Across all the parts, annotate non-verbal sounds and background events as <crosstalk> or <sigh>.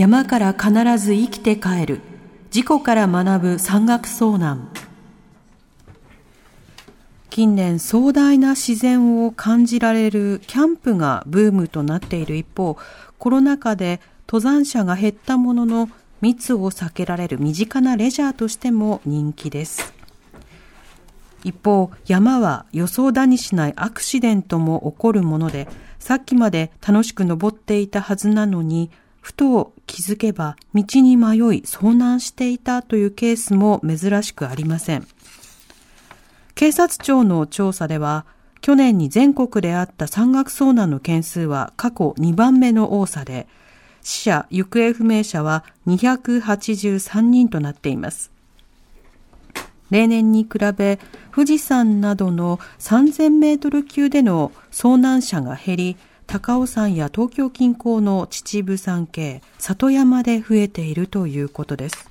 山から必ず生きて帰る。事故から学ぶ山岳遭難。近年壮大な自然を感じられるキャンプがブームとなっている一方、コロナ禍で登山者が減ったものの密を避けられる身近なレジャーとしても人気です。一方、山は予想だにしないアクシデントも起こるもので、さっきまで楽しく登っていたはずなのに、ふと気づけば道に迷い遭難していたというケースも珍しくありません。警察庁の調査では、去年に全国であった山岳遭難の件数は過去2番目の多さで、死者・行方不明者は283人となっています。例年に比べ、富士山などの3000メートル級での遭難者が減り、高尾山や東京近郊の秩父山系、里山で増えているということです。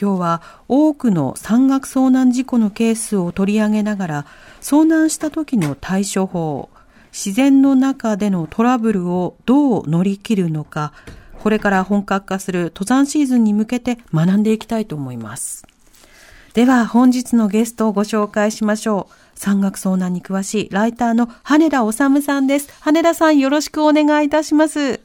今日は多くの山岳遭難事故のケースを取り上げながら、遭難した時の対処法、自然の中でのトラブルをどう乗り切るのか、これから本格化する登山シーズンに向けて学んでいきたいと思います。では本日のゲストをご紹介しましょう。山岳遭難に詳しいライターの羽田治さんです。羽田さんよろしくお願いいたします。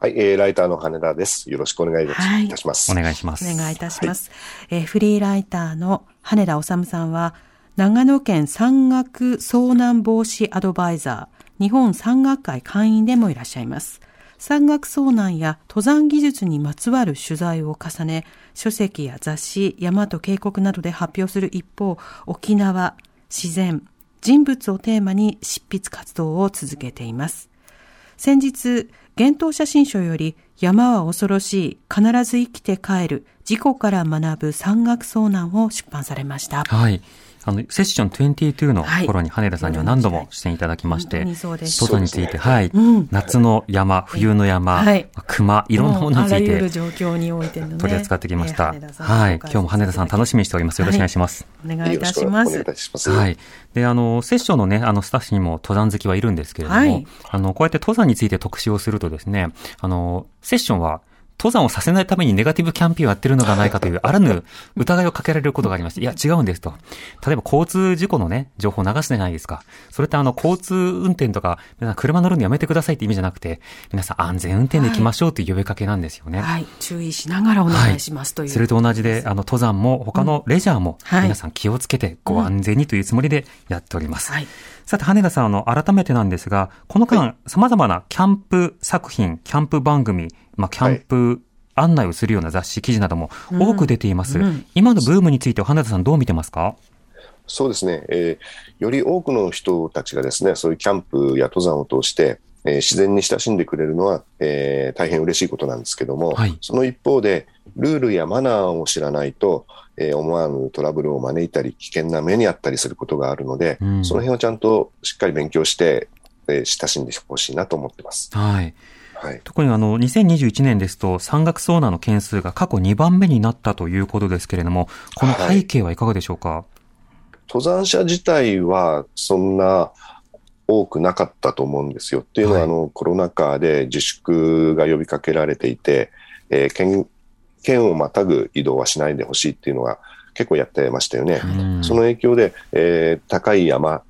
はい、えー、ライターの羽田です。よろしくお願いいはいたします。お願いします。お願いいたします。えーフリーライターの羽田治さんは、長野県山岳遭難防止アドバイザー、日本山岳会会員でもいらっしゃいます。山岳遭難や登山技術にまつわる取材を重ね、書籍や雑誌、山と渓谷などで発表する一方、沖縄、自然、人物をテーマに執筆活動を続けています。先日、幻冬写真書より山は恐ろしい、必ず生きて帰る、事故から学ぶ山岳遭難を出版されました。はい。あの、セッション22のはい頃に羽田さんには何度も出演いただきまして、本当にそうです登山について、はい、うん夏の山、冬の山、はい熊、いろんなものについて状況においてのね。取り扱ってきました。えー羽田さんはい。今日も羽田さん楽しみにしております。よろしくお願いします。お願いいたよろしくお願いしますい。たします。はい。で、あの、セッションのね、あの、スタッフにも登山好きはいるんですけれども、はいあの、こうやって登山について特集をするとですね、あの、セッションは、登山をさせないためにネガティブキャンペーンをやってるのではないかという、あらぬ疑いをかけられることがありまして、いや、違うんですと。例えば交通事故のね、情報を流すじゃないですか。それってあの、交通運転とか、皆さん車乗るのやめてくださいって意味じゃなくて、皆さん安全運転で行きましょうという呼びかけなんですよね。はい。注意しながらお願いしますという。それと同じで、あの、登山も他のレジャーも、はい皆さん気をつけてご安全にというつもりでやっております。はい。さて、羽田さん、あの、改めてなんですが、この間、様々なキャンプ作品、キャンプ番組、まあ、キャンプ案内をするような雑誌、記事なども多く出ています。うん。今のブームについては、羽田さんどう見てますか？そうですね、えーより多くの人たちがですね、そういうキャンプや登山を通して、えー自然に親しんでくれるのは、えー大変嬉しいことなんですけども、はいその一方で、ルールやマナーを知らないと、えー思わぬトラブルを招いたり、危険な目にあったりすることがあるので、うんその辺をちゃんとしっかり勉強して、えー親しんでほしいなと思ってます。はい。はい。特にあの、2021年ですと、山岳遭難の件数が過去2番目になったということですけれども、この背景はいかがでしょうか、登山者自体はそんな多くなかったと思うんですよ。っていうのは、はいあのコロナ禍で自粛が呼びかけられていて、えー県県をまたぐ移動はしないでほしいっていうのが結構やってましたよね。うんその影響で、えー高い山、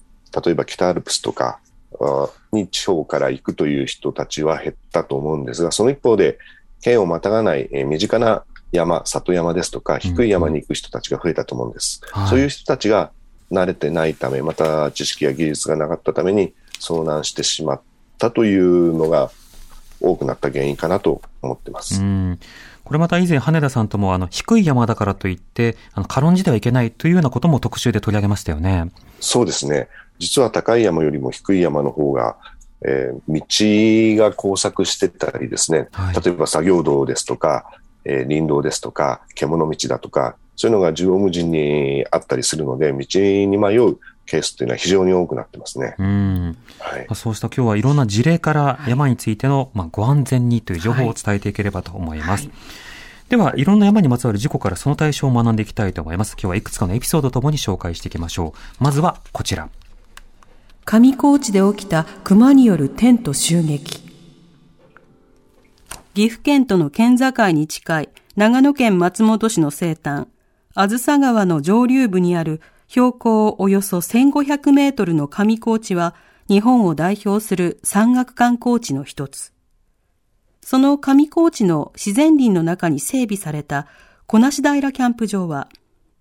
例えば北アルプスとかあに地方から行くという人たちは減ったと思うんですが、その一方で、県をまたがない、えー身近な山、里山ですとか、低い山に行く人たちが増えたと思うんです。はいそういう人たちが慣れてないため、また知識や技術がなかったために遭難してしまったというのが多くなった原因かなと思ってます。うんこれまた以前、羽田さんとも、あの、低い山だからといって、あの、軽んじてはいけないというようなことも特集で取り上げましたよね。そうですね。実は高い山よりも低い山の方が、えー道が交錯してたりですね、はい例えば作業道ですとか、えー林道ですとか、獣道だとか、そういうのが縦横無尽にあったりするので、道に迷うケースっていうのは非常に多くなってますね。うん。はいま。あそうした今日はいろんな事例から山についての、まあ、ご安全にという情報を伝えていければと思います。では、いろんな山にまつわる事故からその対象を学んでいきたいと思います。今日はいくつかのエピソードともに紹介していきましょう。まずはこちら。上高地で起きた熊によるテント襲撃。岐阜県との県境に近い長野県松本市の西端、あずさ川の上流部にある標高およそ1500メートルの上高地は日本を代表する山岳観光地の一つ。その上高地の自然林の中に整備された小梨平キャンプ場は、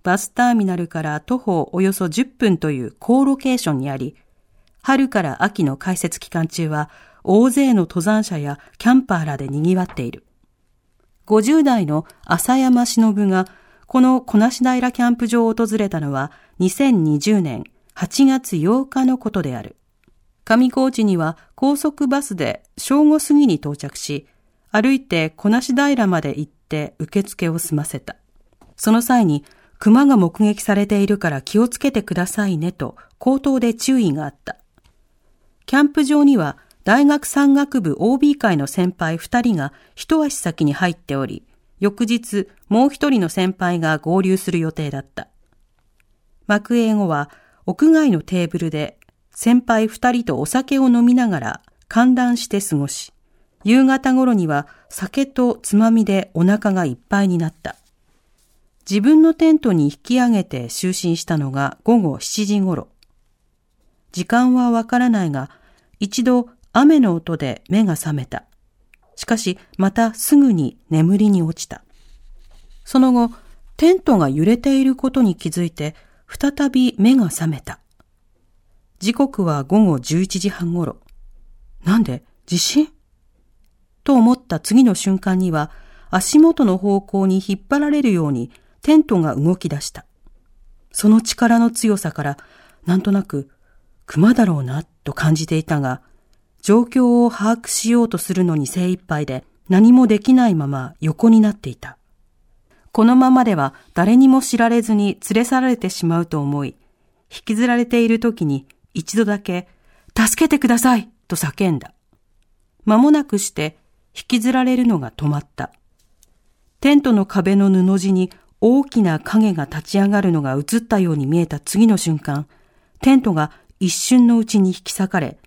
バスターミナルから徒歩およそ10分という高ロケーションにあり、春から秋の開設期間中は大勢の登山者やキャンパーらで賑わっている。50代の浅山忍がこの小梨平キャンプ場を訪れたのは2020年8月8日のことである。上高地には高速バスで正午過ぎに到着し、歩いて小梨平まで行って受付を済ませた。その際に熊が目撃されているから気をつけてくださいねと口頭で注意があった。キャンプ場には大学山岳部 OB 会の先輩2人が一足先に入っており、翌日もう一人の先輩が合流する予定だった。幕営後は屋外のテーブルで先輩2人とお酒を飲みながら歓談して過ごし、夕方頃には酒とつまみでお腹がいっぱいになった。自分のテントに引き上げて就寝したのが午後7時頃。時間はわからないが、一度雨の音で目が覚めた。しかし、またすぐに眠りに落ちた。その後、テントが揺れていることに気づいて、再び目が覚めた。時刻は午後11時半頃。なんで地震？と思った次の瞬間には、足元の方向に引っ張られるようにテントが動き出した。その力の強さから、なんとなく、熊だろうな、と感じていたが、状況を把握しようとするのに精一杯で、何もできないまま横になっていた。このままでは誰にも知られずに連れ去られてしまうと思い、引きずられている時に一度だけ、助けてくださいと叫んだ。間もなくして引きずられるのが止まった。テントの壁の布地に大きな影が立ち上がるのが映ったように見えた次の瞬間、テントが一瞬のうちに引き裂かれ、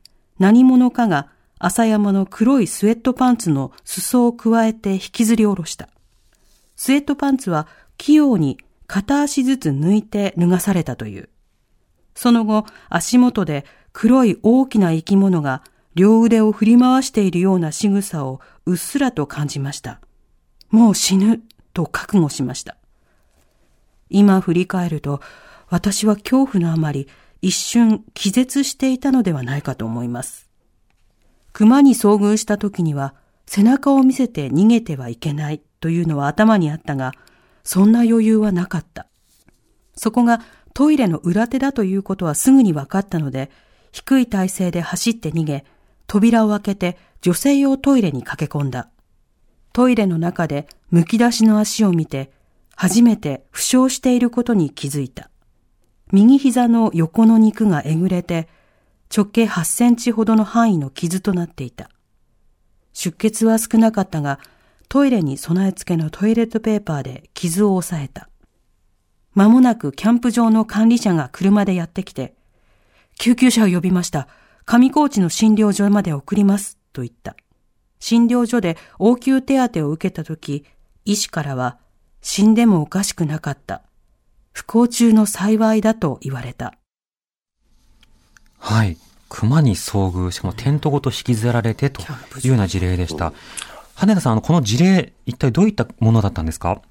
何者かが朝山の黒いスウェットパンツの裾を加えて引きずり下ろした。スウェットパンツは器用に片足ずつ抜いて脱がされたという。その後、足元で黒い大きな生き物が両腕を振り回しているような仕草をうっすらと感じました。もう死ぬと覚悟しました。今振り返ると、私は恐怖のあまり一瞬気絶していたのではないかと思います。熊に遭遇した時には背中を見せて逃げてはいけないというのは頭にあったが、そんな余裕はなかった。そこがトイレの裏手だということはすぐに分かったので、低い体勢で走って逃げ、扉を開けて女性用トイレに駆け込んだ。トイレの中で剥き出しの足を見て、初めて負傷していることに気づいた。右膝の横の肉がえぐれて、直径8センチほどの範囲の傷となっていた。出血は少なかったが、トイレに備え付けのトイレットペーパーで傷を押さえた。間もなくキャンプ場の管理者が車でやってきて、救急車を呼びました。上高地の診療所まで送ります。と言った。診療所で応急手当を受けたとき、医師からは、死んでもおかしくなかった。不幸中の幸いだと言われた。はい。熊に遭遇、しかもテントごと引きずられてというような事例でした。羽田さん、あの、この事例、一体どういったものだったんですか？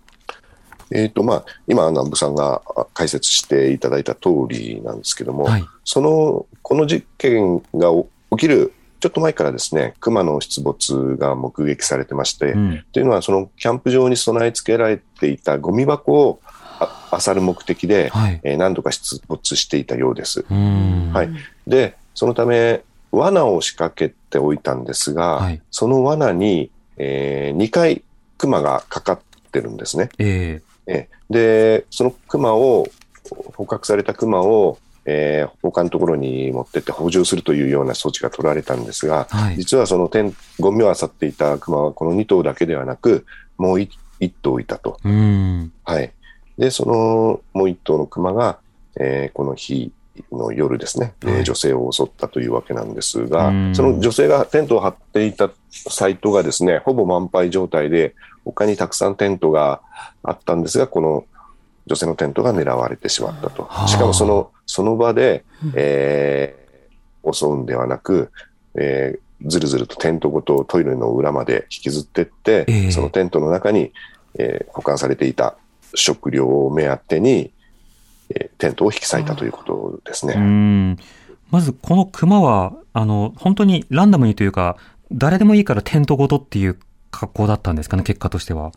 えっ、と、まあ、今、南部さんがあ解説していただいた通りなんですけども、はい。その、この事件が起きるちょっと前からですね、熊の出没が目撃されてまして、うん。というのは、そのキャンプ場に備え付けられていたゴミ箱をあ漁る目的で、はい。えー何度か出没していたようです。はい。で、そのため、罠を仕掛けておいたんですが、はいその罠に、え2回熊がかかっってるんですね。ええで、その熊を、捕獲された熊を、えー他のところに持ってって補充するというような措置が取られたんですが、はい実はその点ゴミを漁っていた熊はこの2頭だけではなく、もう 1, 頭いたと。えうん。はい。で、そのもう1頭の熊が、えーこの日の夜ですね、えーはい女性を襲ったというわけなんですがうん、その女性がテントを張っていたサイトがですね、ほぼ満杯状態で、他にたくさんテントがあったんですが、この女性のテントが狙われてしまったと。はあ。しかもその、その場で、えー襲うんではなく、えーずるずるとテントごとトイレの裏まで引きずってって、ええ。そのテントの中に、えー保管されていた食料を目当てに、えーテントを引き裂いたということですね。うん。まず、この熊は、あの、本当にランダムにというか、誰でもいいからテントごとっていう格好だったんですかね、結果としては。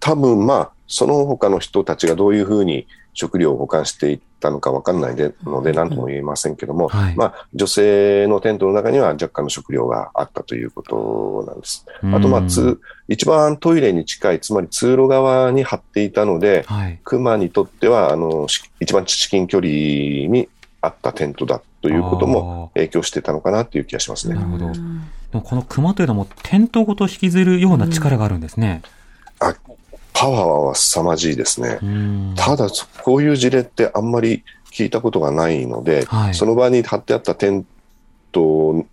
多分まあ、その他の人たちがどういうふうに食料を保管していったのか分かんないでので、何とも言えませんけども、はいまあ、女性のテントの中には若干の食料があったということなんです。あと、まあ、うんつ一番トイレに近い、つまり通路側に張っていたので、はい。熊にとっては、あの、し一番至近距離にあったテントだということも影響してたのかなという気がしますね。なるほど。でもこの熊というのはもうテントごと引きずるような力があるんですね。あパワーは凄まじいですね。うんただ、そこういう事例ってあんまり聞いたことがないので、はいその場に貼ってあったテントを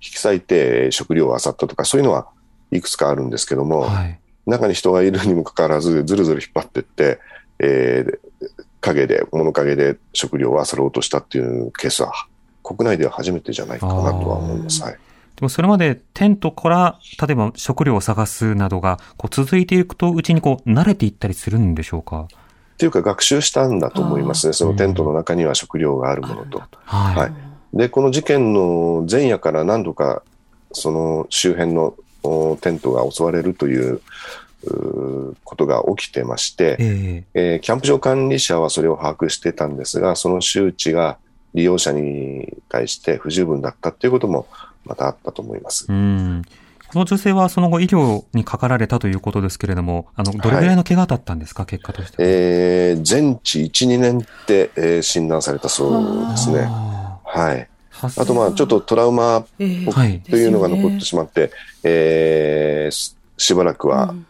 引き裂いて食料を漁ったとか、そういうのはいくつかあるんですけども、はい。中に人がいるにもかかわらず、ずるずる引っ張ってって、えー影で、物陰で食料を漁ろうとしたっていうケースは、国内では初めてじゃないかなとは思います。はい。でもそれまでテントから、例えば食料を探すなどが、こう続いていくと、うちにこう、慣れていったりするんでしょうか？っていうか、学習したんだと思いますね。そのテントの中には食料があるものと。はい。はいで、この事件の前夜から何度か、その周辺のおテントが襲われるということが起きてまして、ええーキャンプ場管理者はそれを把握してたんですが、その周知が利用者に対して不十分だったということもまたあったと思いますえ。うん。この女性はその後医療にかかられたということですけれども、あの、どれぐらいの怪我だったんですか、結果としては。えー全治1、2年って、えー診断されたそうですね。あはい。ーあと、まあ、ちょっとトラウマえーはいというのが残ってしまって、えーししばらくは、うん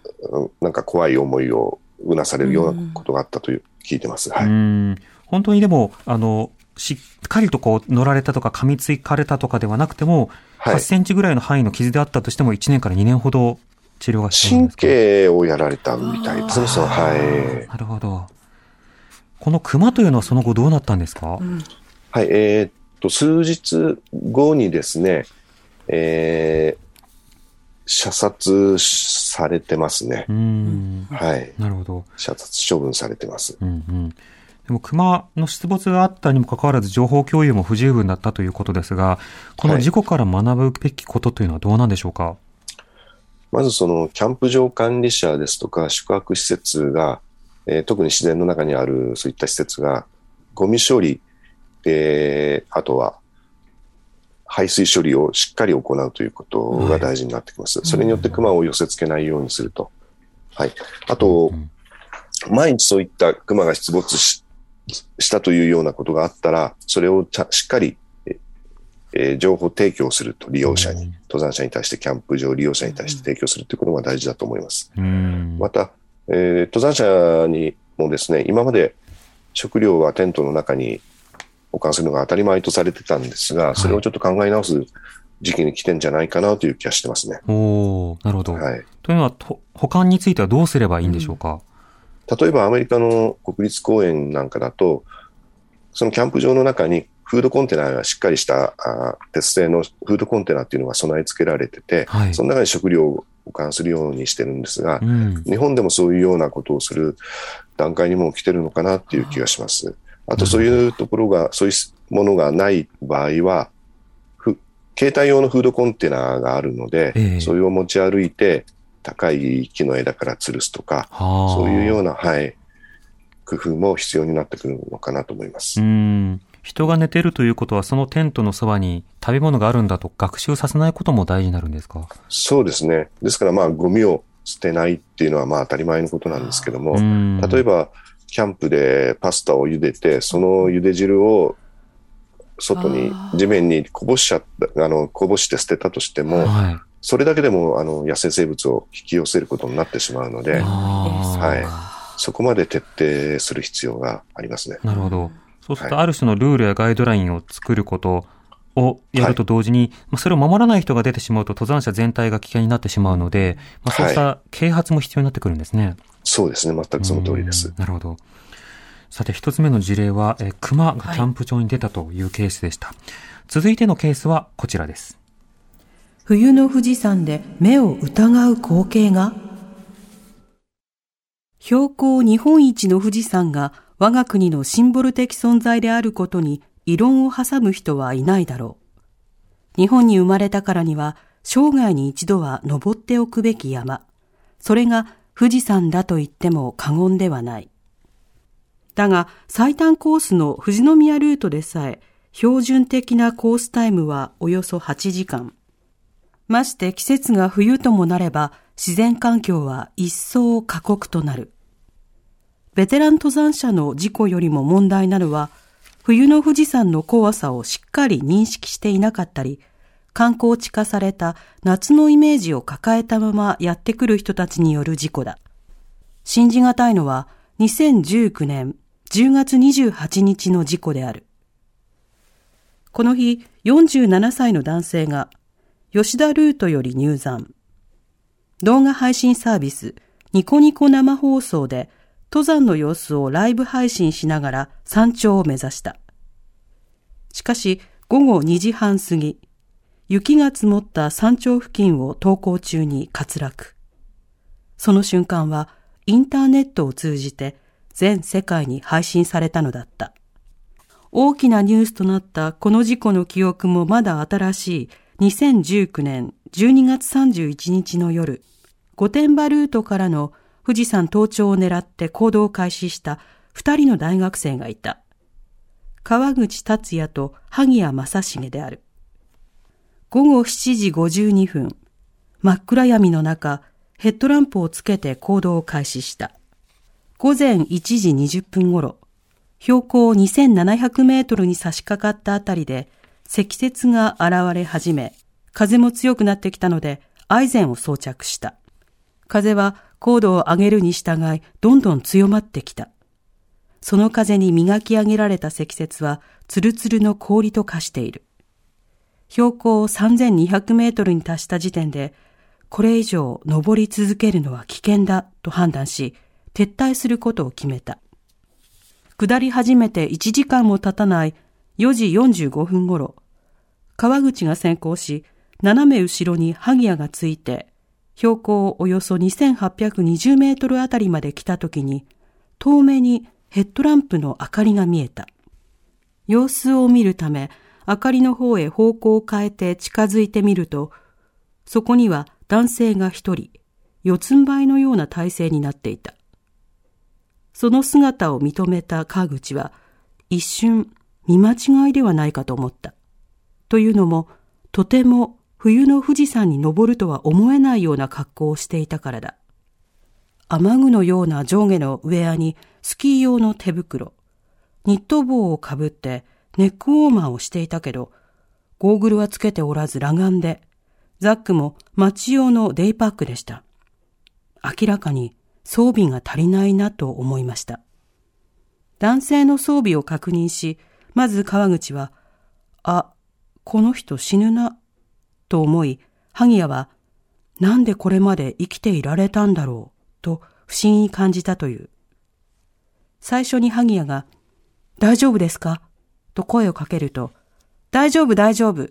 なんか怖い思いをうなされるようなことがあったという、聞いてます。はうい。ん。本当にでも、あの、しっかりとこう乗られたとか噛みつかれたとかではなくても、はい8。センチぐらいの範囲の傷であったとしても1年から2年ほど治療が必要なん神ですか？経をやられたみたいですね。そう、はい。なるほど。この熊というのはその後どうなったんですか、はい、えーっと、数日後にですね、えー射殺されてますねう。ん。はい。なるほど。射殺処分されてます。うんうん。でも熊の出没があったにもかかわらず情報共有も不十分だったということですが、この事故から学ぶべきことというのはどうなんでしょうか、まずそのキャンプ場管理者ですとか宿泊施設が、えー特に自然の中にあるそういった施設が、ゴミ処理、えーあとは排水処理をしっかり行うということが大事になってきます。それによって熊を寄せ付けないようにすると。はい。あと、うん毎日そういった熊が出没ししたというようなことがあったら、それをしっかり、ええー情報提供すると、利用者に、うん登山者に対して、キャンプ場利用者に対して提供するということが大事だと思います。うん。また、えー登山者にもですね、今まで食料はテントの中に保管するのが当たり前とされてたんですが、それをちょっと考え直す時期に来てんじゃないかなという気がしてますね。おーなるほど。はい。というのは、と保管についてはどうすればいいんでしょうか、例えばアメリカの国立公園なんかだと、そのキャンプ場の中にフードコンテナがしっかりしたあー鉄製のフードコンテナっていうのが備え付けられてて、はいその中に食料を保管するようにしてるんですがう、ん。日本でもそういうようなことをする段階にもう来てるのかなっていう気がします。あとそういうところが、そういうものがない場合は、ふ携帯用のフードコンテナがあるので、ええそれを持ち歩いて高い木の枝から吊るすとか、はあ。そういうような、はい、工夫も必要になってくるのかなと思います。うん。人が寝てるということは、そのテントのそばに食べ物があるんだと学習させないことも大事になるんですか？そうですね。ですから、まあ、ゴミを捨てないっていうのはまあ当たり前のことなんですけども、うん例えば、キャンプでパスタを茹でて、その茹で汁を外に地面にこぼしちゃった、あの、こぼして捨てたとしても、はい。それだけでも、あの、野生生物を引き寄せることになってしまうので、はいそこまで徹底する必要がありますね。なるほど。そうすると、はいある種のルールやガイドラインを作ることをやると同時に、まあそれを守らない人が出てしまうと、登山者全体が危険になってしまうので、まあ、そうした啓発も必要になってくるんですね。そうですね。全くその通りですうん。なるほど。さて、一つ目の事例は、えー熊がキャンプ場に出たというケースでした。続いてのケースはこちらです。冬の富士山で目を疑う光景が標高日本一の富士山が我が国のシンボル的存在であることに異論を挟む人はいないだろう。日本に生まれたからには生涯に一度は登っておくべき山。それが富士山だと言っても過言ではない。だが最短コースの富士宮ルートでさえ標準的なコースタイムはおよそ8時間。まして季節が冬ともなれば自然環境は一層過酷となる。ベテラン登山者の事故よりも問題なのは、冬の富士山の怖さをしっかり認識していなかったり、観光地化された夏のイメージを抱えたままやってくる人たちによる事故だ。信じがたいのは2019年10月28日の事故である。この日、47歳の男性が吉田ルートより入山。動画配信サービスニコニコ生放送で登山の様子をライブ配信しながら山頂を目指した。しかし午後2時半過ぎ、雪が積もった山頂付近を登校中に滑落。その瞬間はインターネットを通じて全世界に配信されたのだった。大きなニュースとなったこの事故の記憶もまだ新しい2019年12月31日の夜、御殿場ルートからの富士山登頂を狙って行動を開始した二人の大学生がいた。川口達也と萩谷正重である。午後7時52分、真っ暗闇の中、ヘッドランプをつけて行動を開始した。午前1時20分頃、標高2700メートルに差し掛かったあたりで積雪が現れ始め、風も強くなってきたので、アイゼンを装着した。風は高度を上げるに従い、どんどん強まってきた。その風に磨き上げられた積雪は、ツルツルの氷と化している。標高3200メートルに達した時点で、これ以上登り続けるのは危険だと判断し、撤退することを決めた。下り始めて1時間も経たない4時45分頃、川口が先行し、斜め後ろに萩谷がついて、標高およそ2820メートルあたりまで来た時に、遠目にヘッドランプの明かりが見えた。様子を見るため、明かりの方へ方向を変えて近づいてみると、そこには男性が一人、四つん這いのような体勢になっていた。その姿を認めた川口は、一瞬見間違いではないかと思った。というのも、とても冬の富士山に登るとは思えないような格好をしていたからだ。雨具のような上下のウェアにスキー用の手袋、ニット帽をかぶってネックウォーマーをしていたけど、ゴーグルはつけておらず裸眼で、ザックも街用のデイパックでした。明らかに装備が足りないなと思いました。男性の装備を確認し、まず川口は、あ、この人死ぬな、と思い、萩谷は、なんでこれまで生きていられたんだろう、と不審に感じたという。最初に萩谷が、大丈夫ですか？と声をかけると、大丈夫大丈夫、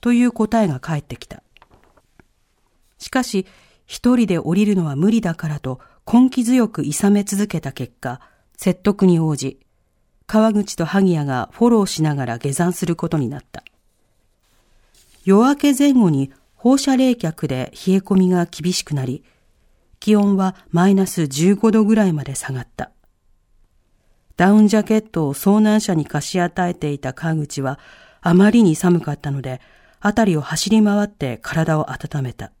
という答えが返ってきた。しかし、一人で降りるのは無理だからと根気強く諌め続けた結果、説得に応じ、川口と萩谷がフォローしながら下山することになった。夜明け前後に放射冷却で冷え込みが厳しくなり、気温はマイナス15度ぐらいまで下がった。ダウンジャケットを遭難者に貸し与えていた川口は、あまりに寒かったので、辺りを走り回って体を温めた。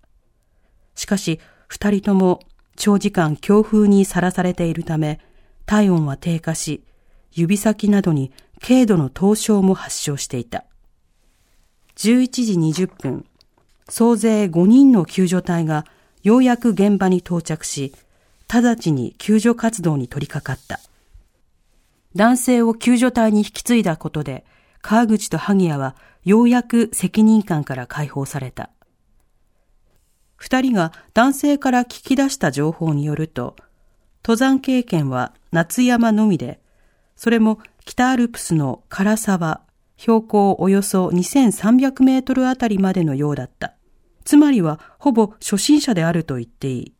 しかし、二人とも長時間強風にさらされているため、体温は低下し、指先などに軽度の凍傷も発症していた。11時20分、総勢5人の救助隊がようやく現場に到着し、直ちに救助活動に取り掛かった。男性を救助隊に引き継いだことで、川口と萩谷はようやく責任感から解放された。二人が男性から聞き出した情報によると、登山経験は夏山のみで、それも北アルプスの唐沢、標高およそ2300メートルあたりまでのようだった。つまりはほぼ初心者であると言っていい。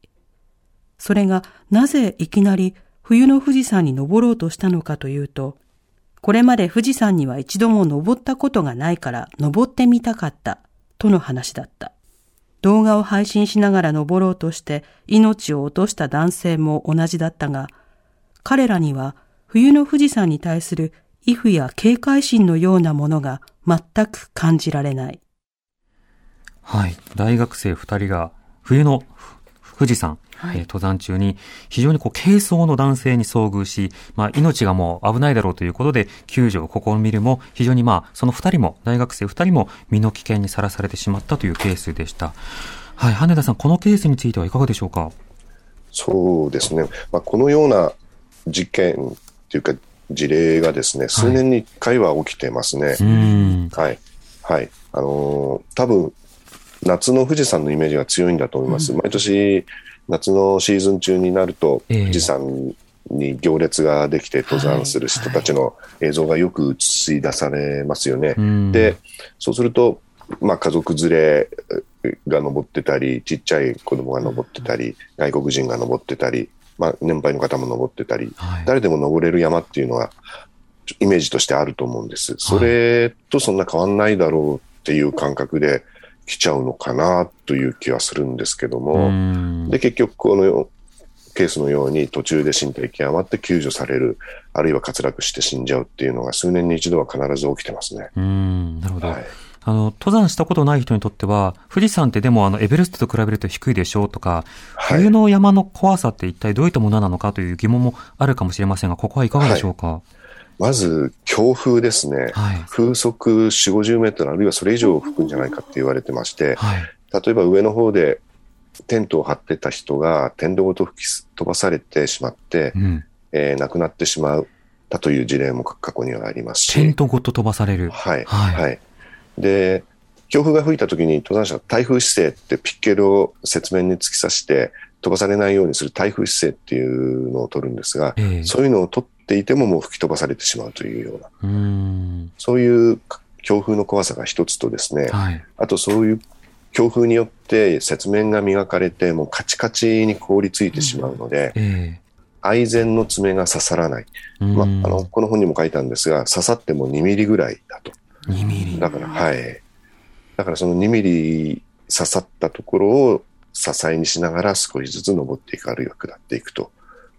それがなぜいきなり冬の富士山に登ろうとしたのかというと、これまで富士山には一度も登ったことがないから登ってみたかったとの話だった。動画を配信しながら登ろうとして命を落とした男性も同じだったが、彼らには冬の富士山に対する畏怖や警戒心のようなものが全く感じられない。はい。大学生二人が冬の富士山、はいえー登山中に非常にこう軽装の男性に遭遇し、まあ命がもう危ないだろうということで救助を試みるも非常にまあその二人も大学生二人も身の危険にさらされてしまったというケースでした。はい。羽田さん、このケースについてはいかがでしょうか？そうですね、まあ、このような事件というか、事例がですね、数年に1回は起きてますね。はい。はい。あのー多分、夏の富士山のイメージが強いんだと思います。毎年、夏のシーズン中になると、ええ富士山に行列ができて登山する人たちの映像がよく映し出されますよね。うんで、そうすると、まあ、家族連れが登ってたり、ちっちゃい子供が登ってたり、外国人が登ってたり、まあ、年配の方も登ってたり、はい。誰でも登れる山っていうのは、イメージとしてあると思うんです。それとそんな変わんないだろうっていう感覚で来ちゃうのかなという気はするんですけどうも、んで、結局このケースのように途中で身体極まって救助される、あるいは滑落して死んじゃうっていうのが数年に一度は必ず起きてますね。うん。なるほど。はい。あの、登山したことない人にとっては、富士山ってでもあの、エベレストと比べると低いでしょうとか、はい冬の山の怖さって一体どういったものなのかという疑問もあるかもしれませんが、ここはいかがでしょうか？まず、強風ですね。はい。風速4、50メートル、あるいはそれ以上吹くんじゃないかって言われてまして、はい。例えば上の方でテントを張ってた人がテントごと吹き飛ばされてしまってう、ん。えー亡くなってしまったという事例も過去にはありますし。テントごと飛ばされる。はい。はいはい。で、強風が吹いた時に登山者は台風姿勢ってピッケルを雪面に突き刺して飛ばされないようにする台風姿勢っていうのを取るんですが、ええそういうのを取っていてももう吹き飛ばされてしまうというような、うーん。そういう強風の怖さが一つとですね、はい。あとそういう強風によって雪面が磨かれてもうカチカチに凍りついてしまうので、え愛禅の爪が刺さらない。えまあ、あうんの、この本にも書いたんですが、刺さっても2ミリぐらいだと。2ミリ。だから、はい。だからその2ミリ刺さったところを支えにしながら少しずつ登っていく、あるいは下っていくと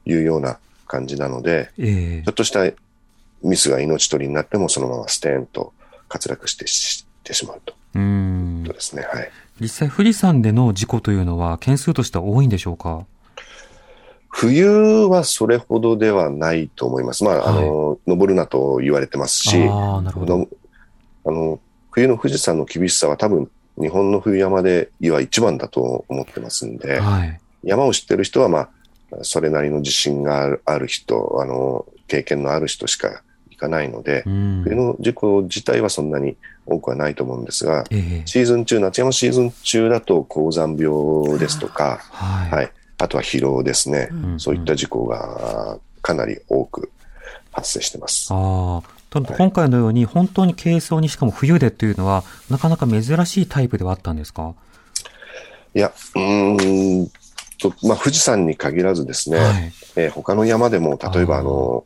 いうような感じなので、ええちょっとしたミスが命取りになってもそのままステーンと滑落してしてしまうとうーいんとですね。はい。実際富士山での事故というのは件数としては多いんでしょうか？冬はそれほどではないと思います。まあ、あの、登るなと言われてますし、あ。の冬の富士山の厳しさは多分日本の冬山では一番だと思ってますんで、はい。山を知ってる人はまあ、それなりの自信がある人、あの、経験のある人しか行かないのでう、ん。冬の事故自体はそんなに多くはないと思うんですが、ええシーズン中、夏山シーズン中だと高山病ですとか、はい。はい。あとは疲労ですね。んそういった事故がかなり多く発生してます。ああ。ただ今回のように本当に軽装にしかも冬でというのはなかなか珍しいタイプではあったんですか？いや、うーんと、まあ、富士山に限らずですね、はい。えー他の山でも、例えばあの、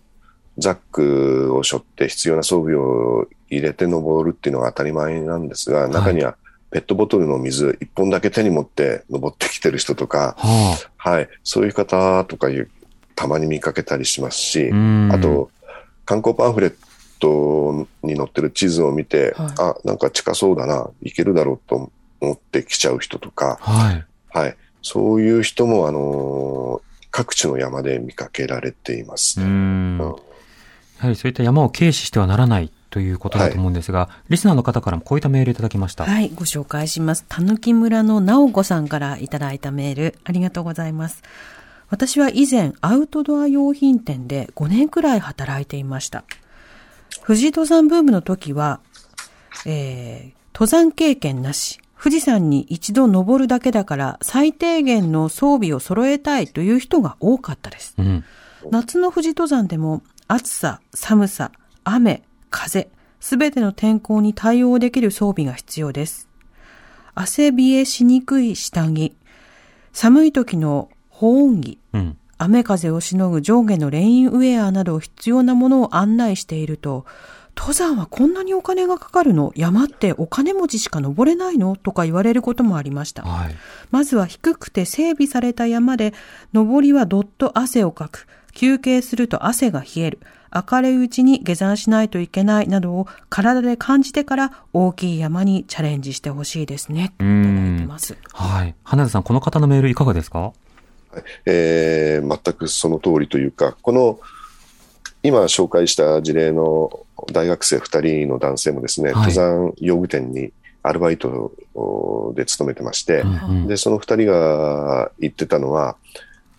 ザックを背負って必要な装備を入れて登るっていうのが当たり前なんですが、中にはペットボトルの水一本だけ手に持って登ってきてる人とか、ははい、そういう方とかいう、たまに見かけたりしますし。あ、と、観光パンフレットに載ってる地図を見て、はいあ、なんか近そうだな、行けるだろうと思って来ちゃう人とか、はい。はい。そういう人も、あの、各地の山で見かけられていますね。ん。うんやはりそういった山を軽視してはならないということだと思うんですが、リスナーの方からもこういったメールいただきました。はい、ご紹介します。たぬき村の直子さんからいただいたメール、ありがとうございます。私は以前、アウトドア用品店で5年くらい働いていました。富士登山ブームの時は、えー登山経験なし、富士山に一度登るだけだから最低限の装備を揃えたいという人が多かったです。うん。夏の富士登山でも暑さ、寒さ、雨、風、すべての天候に対応できる装備が必要です。汗冷えしにくい下着、寒い時の保温着、うん。雨風をしのぐ上下のレインウェアなど必要なものを案内していると、登山はこんなにお金がかかるの？山ってお金持ちしか登れないの？とか言われることもありました。はい。まずは低くて整備された山で、登りはどっと汗をかく。休憩すると汗が冷える。明るいうちに下山しないといけないなどを体で感じてから大きい山にチャレンジしてほしいですね。いただいてます。はい。花田さん、この方のメールいかがですか？えー全くその通りというか、この今紹介した事例の大学生2人の男性もですね、はい登山用具店にアルバイトで勤めてまして、うんうんで、その2人が言ってたのは、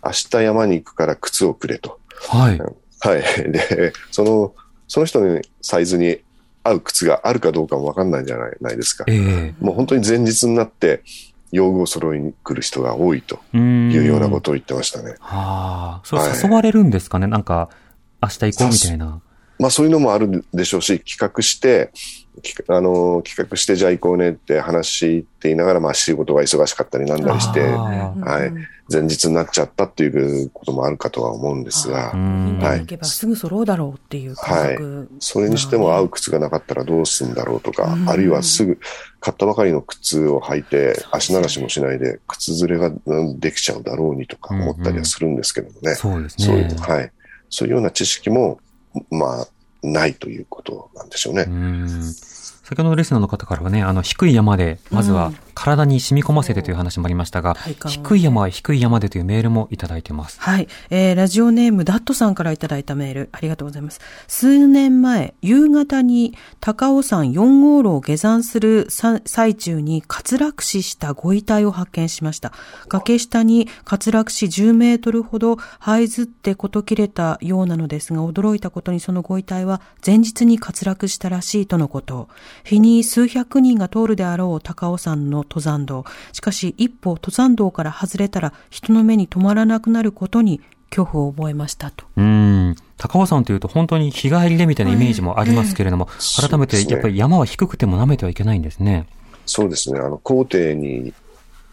明日山に行くから靴をくれと。はい。はい。で、その、その人のサイズに合う靴があるかどうかもわかんないんじゃないですか。ええもう本当に前日になって、用具を揃いに来る人が多いと。いうようなことを言ってましたね。はあ。それはい誘われるんですかね、なんか、明日行こうみたいな。まあそういうのもあるでしょうし、企画して、きあの企画してじゃあ行こうねって話して言いながら、まあ仕事が忙しかったりなんだりして、あはい前日になっちゃったっていうこともあるかとは思うんですが。はい行けばすぐ揃うだろうっていう感覚。それにしても合う靴がなかったらどうすんだろうとか、うんあるいはすぐ買ったばかりの靴を履いて足流しもしないで靴ずれがうんできちゃうだろうにとか思ったりはするんですけどもね。そうですそういうね。はい。そういうような知識も、まあ、ないということなんでしょうねう。ん。先ほどのレスナーの方からはね、あの、低い山で、まずはうん体に染み込ませてという話もありましたが、低い山は低い山でというメールもいただいてます。はい。えー、ラジオネームダットさんからいただいたメール、ありがとうございます。数年前、夕方に高尾山4号路を下山するさ最中に滑落死したご遺体を発見しました。崖下に滑落死10メートルほど這いずってこと切れたようなのですが、驚いたことにそのご遺体は前日に滑落したらしいとのこと。日に数百人が通るであろう高尾山の登山道。しかし一歩登山道から外れたら人の目に留まらなくなることに恐怖を覚えましたと。うん。高尾山というと本当に日帰りでみたいなイメージもありますけれども、ええ改めてやっぱり山は低くても舐めてはいけないんですね。そうですね。あの、工程に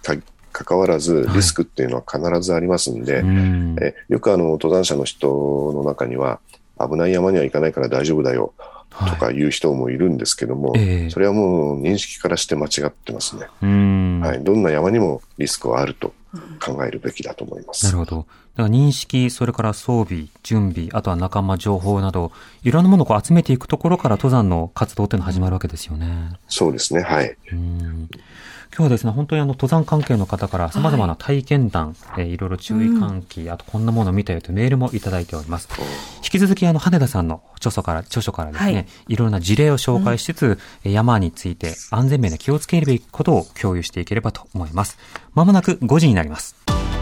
か関わらず、リスクっていうのは必ずありますんで、うん。えよくあの、登山者の人の中には、危ない山には行かないから大丈夫だよ、とかいう人もいるんですけども、ええそれはもう認識からして間違ってますね。うん。はい。どんな山にもリスクはあると考えるべきだと思います。なるほど。だから認識、それから装備、準備、あとは仲間、情報など、いろんなものをこう集めていくところから登山の活動っていうのが始まるわけですよね。そうですね。はい。うん今日はですね、本当にあの、登山関係の方から様々な体験談、えーいろいろ注意喚起、あとこんなものを見たよというメールもいただいております。引き続きあの、羽田さんの著書から、著書からですね、はい。い、ろいろな事例を紹介しつつ、えー山について安全面で気をつけるべきことを共有していければと思います。まもなく5時になります。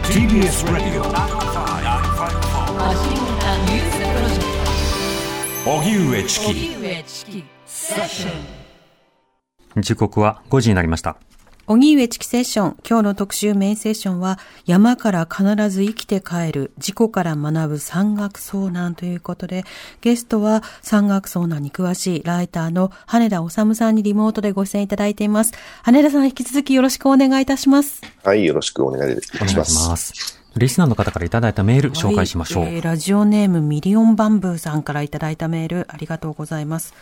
TBS Radio 荻上チキ時刻は5時になりました。荻上チキセッション。今日の特集メインセッションは、山から必ず生きて帰る、事故から学ぶ山岳遭難ということで、ゲストは山岳遭難に詳しいライターの羽田治さんにリモートでご出演いただいています。羽田さん、引き続きよろしくお願いいたします。はい。よろしくお願いいおたします。願いします。リスナーの方からいただいたメール紹介しましょう。はいえーラジオネームミリオンバンブーさんからいただいたメール、ありがとうございます。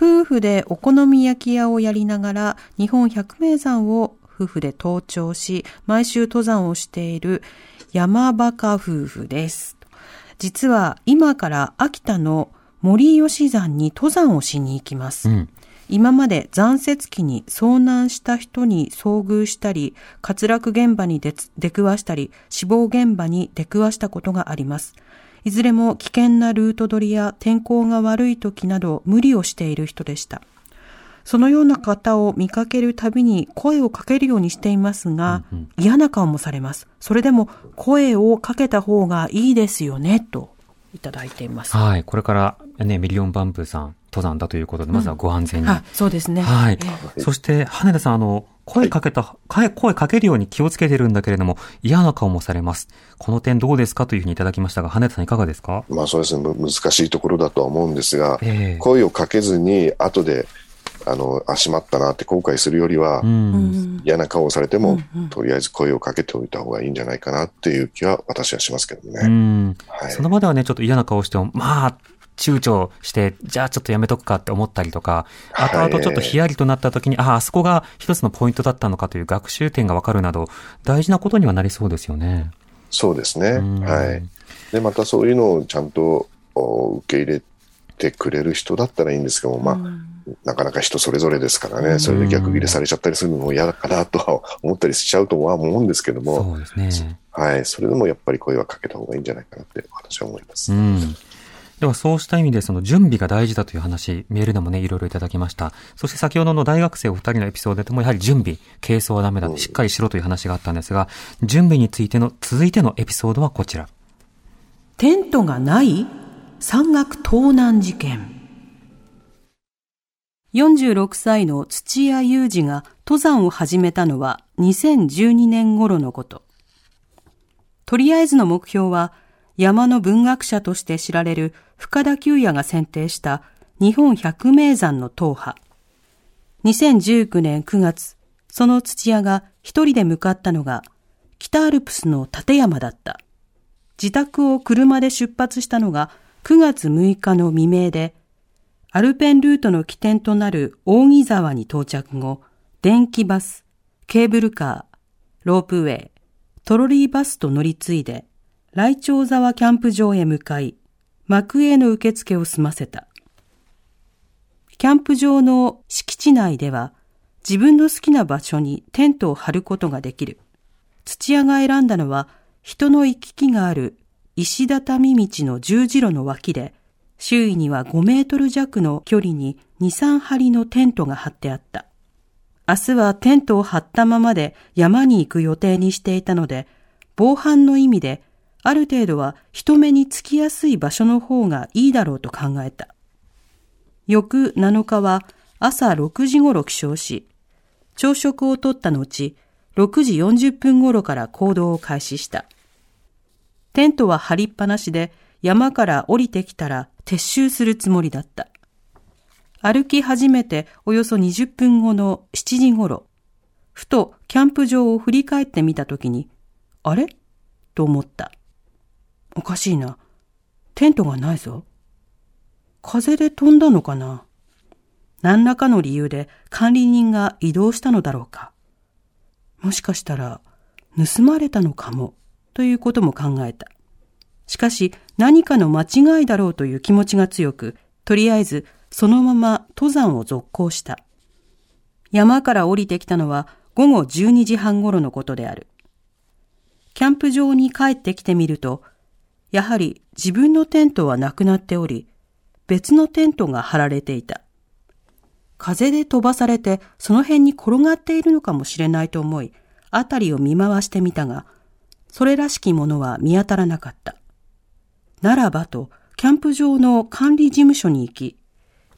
夫婦でお好み焼き屋をやりながら、日本百名山を夫婦で登頂し、毎週登山をしている山バカ夫婦です。実は今から秋田の森吉山に登山をしに行きます。うん。今まで残雪期に遭難した人に遭遇したり、滑落現場に出出くわしたり、死亡現場に出くわしたことがあります。いずれも危険なルート取りや天候が悪い時など無理をしている人でした。そのような方を見かけるたびに声をかけるようにしていますが、嫌な顔もされます。それでも声をかけた方がいいですよね、といただいています。はい。これからね、ミリオンバンプーさん、登山だということで、まずはご安全に。あ、そうですね。はいえ。そして、羽田さん、あの、声かけた、か声かけるように気をつけてるんだけれども、嫌な顔もされます。この点どうですかというふうにいただきましたが、羽田さんいかがですか？まあそうですね、む難しいところだとは思うんですが、ええ声をかけずに後で、あの、あ、しまったなって後悔するよりは、うん。うん嫌な顔をされても、うんうんとりあえず声をかけておいた方がいいんじゃないかなっていう気は私はしますけどうね。ん。はいその場ではね、ちょっと嫌な顔しても、まあ、躊躇して、じゃあちょっとやめとくかって思ったりとか、はい後々ちょっとヒヤリとなった時に、ああ、あそこが一つのポイントだったのかという学習点がわかるなど、大事なことにはなりそうですよね。そうですね。うんはい。で、またそういうのをちゃんとお受け入れてくれる人だったらいいんですけども、まあ、なかなか人それぞれですからね、それで逆切れされちゃったりするのも嫌だかなとは思ったりしちゃうとは思うんですけども、そうですね。はい。それでもやっぱり声はかけた方がいいんじゃないかなって私は思います。うん。では、そうした意味で、その準備が大事だという話、メールでもね、いろいろいただきました。そして先ほどの大学生お二人のエピソードでも、やはり準備、軽装はダメだ、しっかりしろという話があったんですが、準備についての、続いてのエピソードはこちら。テントがない？山岳盗難事件。46歳の土屋裕二が登山を始めたのは2012年頃のこと。とりあえずの目標は山の文学者として知られる深田久也が選定した日本百名山の踏破。2019年9月、その土屋が一人で向かったのが北アルプスの立山だった。自宅を車で出発したのが9月6日の未明で、アルペンルートの起点となる扇沢に到着後、電気バス、ケーブルカー、ロープウェイ、トロリーバスと乗り継いで、来鳥沢キャンプ場へ向かい、幕営の受付を済ませた。キャンプ場の敷地内では、自分の好きな場所にテントを張ることができる。土屋が選んだのは、人の行き来がある石畳道の十字路の脇で、周囲には5メートル弱の距離に2、3張りのテントが張ってあった。明日はテントを張ったままで山に行く予定にしていたので、防犯の意味で、ある程度は人目につきやすい場所の方がいいだろうと考えた。翌7日は朝6時頃起床し、朝食をとった後、6時40分頃から行動を開始した。テントは張りっぱなしで山から降りてきたら撤収するつもりだった。歩き始めておよそ20分後の7時頃、ふとキャンプ場を振り返ってみたときに、あれ？と思った。おかしいな。テントがないぞ。風で飛んだのかな何らかの理由で管理人が移動したのだろうか。もしかしたら盗まれたのかもということも考えた。しかし何かの間違いだろうという気持ちが強く、とりあえずそのまま登山を続行した。山から降りてきたのは午後12時半頃のことである。キャンプ場に帰ってきてみると、やはり自分のテントはなくなっており、別のテントが張られていた。風で飛ばされてその辺に転がっているのかもしれないと思い、あたりを見回してみたが、それらしきものは見当たらなかった。ならばと、キャンプ場の管理事務所に行き、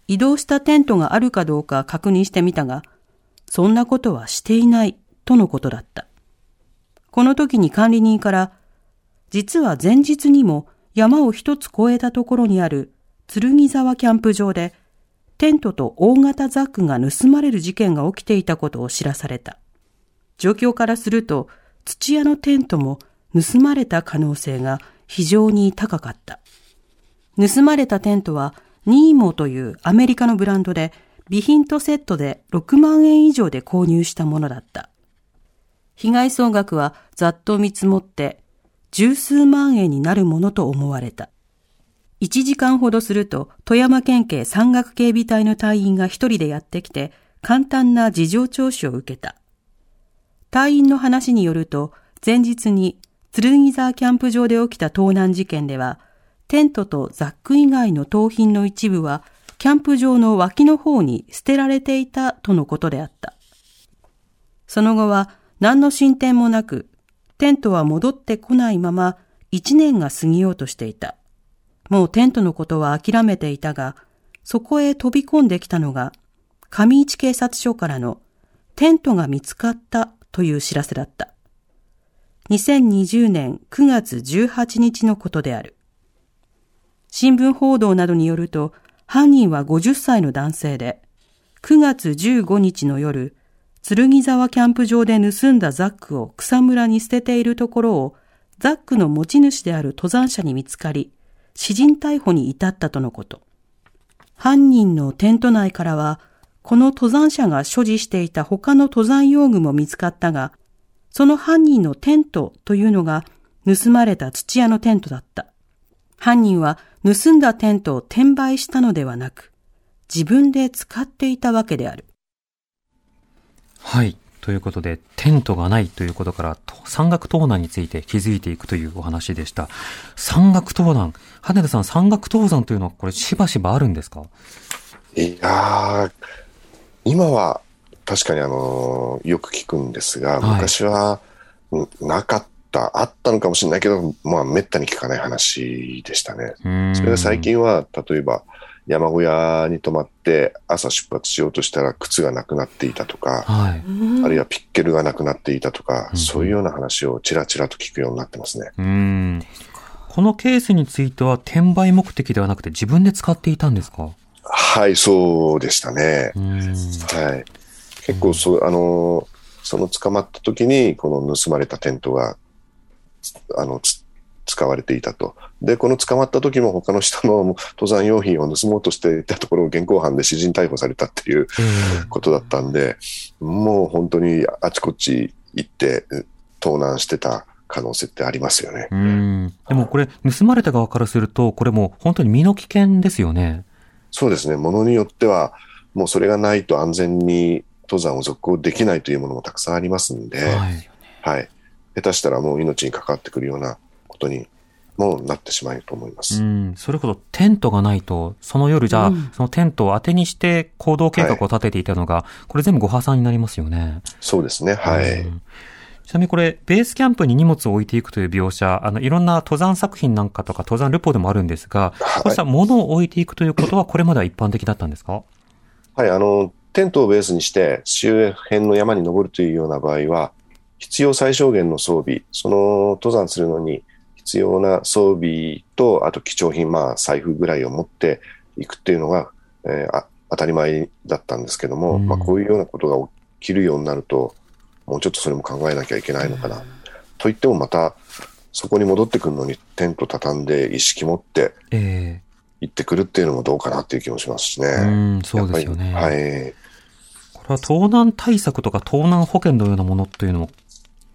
移動したテントがあるかどうか確認してみたが、そんなことはしていないとのことだった。この時に管理人から、実は前日にも山を一つ越えたところにある剣沢キャンプ場で、テントと大型ザックが盗まれる事件が起きていたことを知らされた。状況からすると、土屋のテントも盗まれた可能性が非常に高かった。盗まれたテントは、ニーモというアメリカのブランドで、備品とセットで6万円以上で購入したものだった。被害総額はざっと見積もって、十数万円になるものと思われた。1時間ほどすると、富山県警山岳警備隊の隊員が一人でやってきて、簡単な事情聴取を受けた。隊員の話によると、前日に剣沢キャンプ場で起きた盗難事件では、テントとザック以外の盗品の一部は、キャンプ場の脇の方に捨てられていたとのことであった。その後は何の進展もなく、テントは戻ってこないまま一年が過ぎようとしていた。もうテントのことは諦めていたが、そこへ飛び込んできたのが、上市警察署からのテントが見つかったという知らせだった。2020年9月18日のことである。新聞報道などによると、犯人は50歳の男性で、9月15日の夜、剣沢キャンプ場で盗んだザックを草むらに捨てているところを、ザックの持ち主である登山者に見つかり、詩人逮捕に至ったとのこと。犯人のテント内からは、この登山者が所持していた他の登山用具も見つかったが、その犯人のテントというのが盗まれた土屋のテントだった。犯人は盗んだテントを転売したのではなく、自分で使っていたわけである。はい。ということで、テントがないということから、山岳盗難について気づいていくというお話でした。山岳盗難。羽田さん、山岳登山というのは、これ、しばしばあるんですか？いやー、今は確かにあの、よく聞くんですが、昔は、なかった、あったのかもしれないけど、まあ、めったに聞かない話でしたね。それが最近は、例えば、山小屋に泊まって朝出発しようとしたら靴がなくなっていたとか、はい、あるいはピッケルがなくなっていたとか、うん、そういうような話をちらちらと聞くようになってますね。うん。このケースについては転売目的ではなくて自分で使っていたんですか？はい、そうでしたね。はい。結構そう、あの、その捕まった時に、この盗まれたテントが、あの、使われていたと。で、この捕まった時も他の人の登山用品を盗もうとしていたところを現行犯で私人逮捕されたっていうことだったんで、もう本当にあちこち行って盗難してた可能性ってありますよね。でもこれ、盗まれた側からすると、これも本当に身の危険ですよね。そうですね。ものによっては、もうそれがないと安全に登山を続行できないというものもたくさんありますんで、はい、はい。下手したらもう命に関わってくるようなことにもなってしまうと思います。うん、それほどテントがないと、その夜じゃあ、うん、そのテントを当てにして行動計画を立てていたのが、はい、これ全部ご破産になりますよね。そうですね、はい。うんちなみにこれ、ベースキャンプに荷物を置いていくという描写、あの、いろんな登山作品なんかとか登山ルポでもあるんですが、はい、こうしたものを置いていくということは、これまでは一般的だったんですか？はい、あの、テントをベースにして周辺の山に登るというような場合は、必要最小限の装備、その登山するのに必要な装備と、あと貴重品、まあ財布ぐらいを持っていくっていうのが、えー、当たり前だったんですけども、うん、まあこういうようなことが起きるようになると、もうちょっとそれも考えなきゃいけないのかな。うん、と言ってもまた、そこに戻ってくるのにテント畳んで意識持って、行ってくるっていうのもどうかなっていう気もしますしね。うん、そうですよね。はい。これは盗難対策とか盗難保険のようなものというのも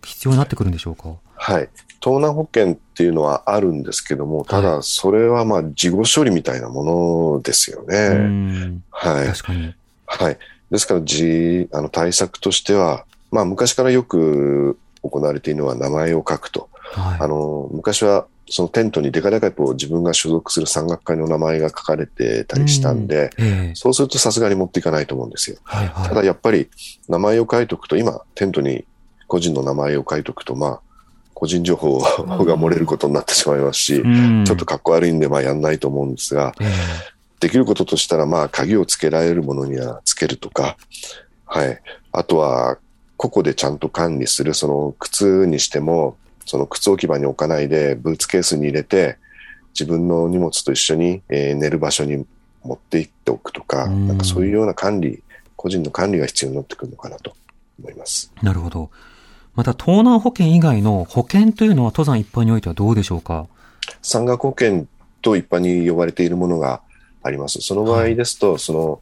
必要になってくるんでしょうか？はい。盗難保険っていうのはあるんですけども、ただそれはまあ事後処理みたいなものですよね。はい。はい。ですから、じ、あの対策としては、まあ昔からよく行われているのは名前を書くと。はい、あの、昔はそのテントにでかでかと自分が所属する山岳会の名前が書かれてたりしたんで、うんえー、そうするとさすがに持っていかないと思うんですよ。はいはい、ただやっぱり名前を書いとくと、今テントに個人の名前を書いとくと、まあ、個人情報 <laughs> が漏れることになってしまいますし、うん、ちょっとかっこ悪いんで、まあやんないと思うんですが、えー、できることとしたら、まあ鍵をつけられるものにはつけるとか、はい。あとは、個々でちゃんと管理する、その靴にしても、その靴置き場に置かないで、ブーツケースに入れて、自分の荷物と一緒に、えー、寝る場所に持って行っておくとか、うん、なんかそういうような管理、個人の管理が必要になってくるのかなと思います。なるほど。また、盗難保険以外の保険というのは登山一般においてはどうでしょうか？山岳保険と一般に呼ばれているものがあります。その場合ですと、はい、その、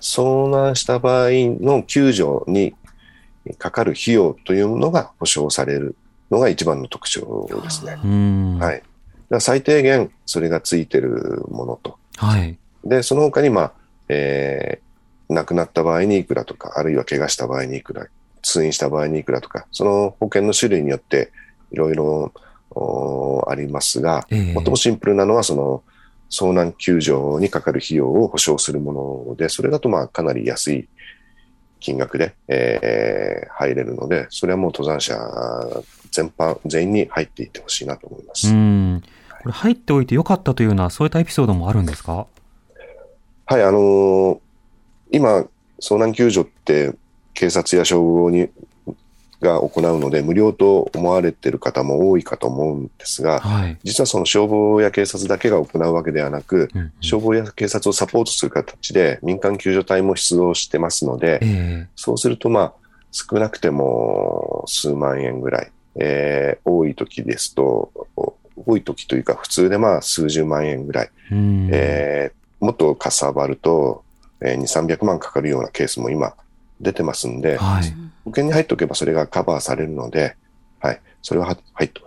遭難した場合の救助にかかる費用というのが保証されるのが一番の特徴ですね。はい。最低限それがついてるものと。はい。で、その他に、まあ、えー亡くなった場合にいくらとか、あるいは怪我した場合にいくら、通院した場合にいくらとか、その保険の種類によっていろいろおありますが、ええ最もシンプルなのは、その、遭難救助にかかる費用を保証するもので、それだとまあかなり安い金額で、えー入れるので、それはもう登山者全般、全員に入っていってほしいなと思いまうす。ん。これ入っておいてよかったというような、そういったエピソードもあるんですか？はい、あのー今、遭難救助って警察や消防にが行うので、無料と思われている方も多いかと思うんですが、はい。実はその消防や警察だけが行うわけではなく、うんうん消防や警察をサポートする形で民間救助隊も出動してますので、えそうするとまあ少なくても数万円ぐらい、えー多い時ですと、お多い時というか普通でまあ数十万円ぐらい。えーもっとかさばると、えー2、300万かかるようなケースも今出てますんで、はい。保険に入っておけばそれがカバーされるので、はい、それは入って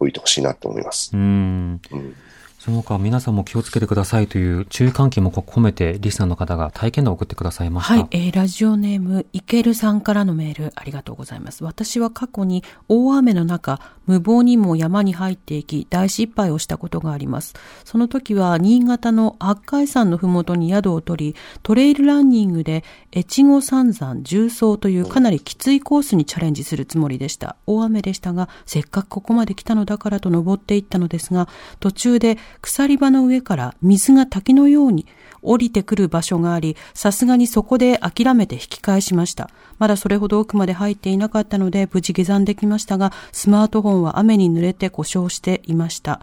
おいてほしいなと思います。うん。うんその他皆さんも気をつけてくださいという注意喚起も込めてリスナーの方が体験談を送ってくださいました。はい、えーラジオネーム、いけるさんからのメール、ありがとうございます。私は過去に大雨の中、無謀にも山に入っていき、大失敗をしたことがあります。その時は、新潟の八海山のふもとに宿を取り、トレイルランニングで、越後三山重曹というかなりきついコースにチャレンジするつもりでした。大雨でしたが、せっかくここまで来たのだからと登っていったのですが、途中で鎖場の上から水が滝のように降りてくる場所があり、さすがにそこで諦めて引き返しました。まだそれほど奥まで入っていなかったので無事下山できましたが、スマートフォンは雨に濡れて故障していました。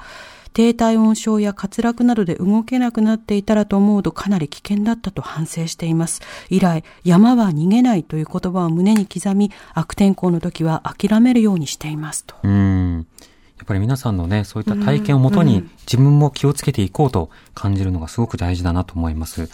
低体温症や滑落などで動けなくなっていたらと思うとかなり危険だったと反省しています。以来、山は逃げないという言葉を胸に刻み、悪天候の時は諦めるようにしていますと。うん。やっぱり皆さんのね、そういった体験をもとに自分も気をつけていこうと感じるのがすごく大事だなと思います。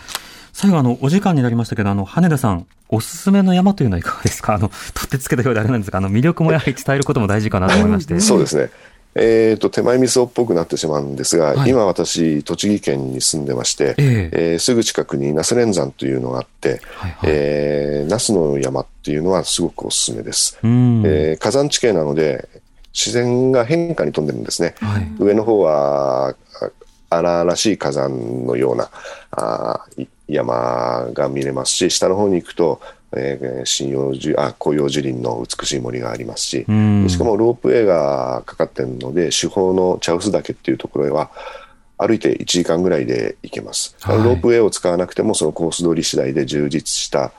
最後あの、お時間になりましたけど、あの、羽田さん、おすすめの山というのはいかがですか？あの、取ってつけたようであれなんですが、あの、魅力もやはり <laughs> 伝えることも大事かなと思いまして。そうですね。えっ、と、手前味噌っぽくなってしまうんですが、はい今私、栃木県に住んでまして、えええーすぐ近くに那須連山というのがあって、はいはい。えー那須の山っていうのはすごくおすすめです。うん。えー火山地形なので、自然が変化に富んでるんですね。はい。上の方は、あ荒々しい火山のようなあ山が見れますし、下の方に行くと、えー針葉樹あ紅葉樹林の美しい森がありますし、うん。しかもロープウェイがかかってるので、主峰の茶臼岳っていうところへは、歩いて1時間ぐらいで行けます。はいロープウェイを使わなくても、そのコース取り次第で充実した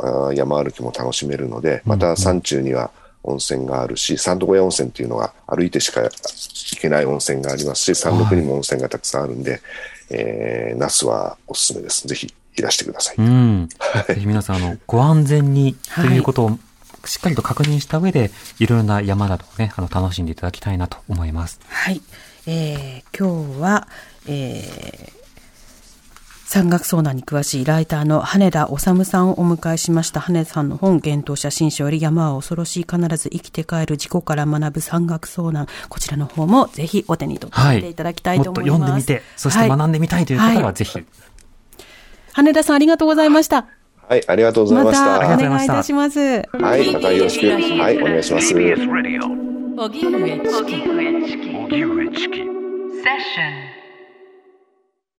あー山歩きも楽しめるので、また山中には温泉があるし、三徳屋温泉っていうのが歩いてしか行けない温泉がありますし、山麓にも温泉がたくさんあるんで、えー、那須はおすすめです。ぜひいらしてください。うん。ぜひ皆さん、あの、ご安全にとはいいうことをしっかりと確認した上で、いろいろな山などをね、あの、楽しんでいただきたいなと思います。はい。えー今日は、えー山岳遭難に詳しいライターの羽田治さんをお迎えしました。羽田さんの本、幻冬写真書より山は恐ろしい、必ず生きて帰る事故から学ぶ山岳遭難。こちらの方もぜひお手に取っていただきたいもっとと思います。読んでみて、そして学んでみたいという方ははいぜひ。羽田さんありがとうございました。はい、ありがとうございまました。たお願いいたします。はい、またよろしく。はい、お願いします。ラディオ荻上チキ荻上チキセッション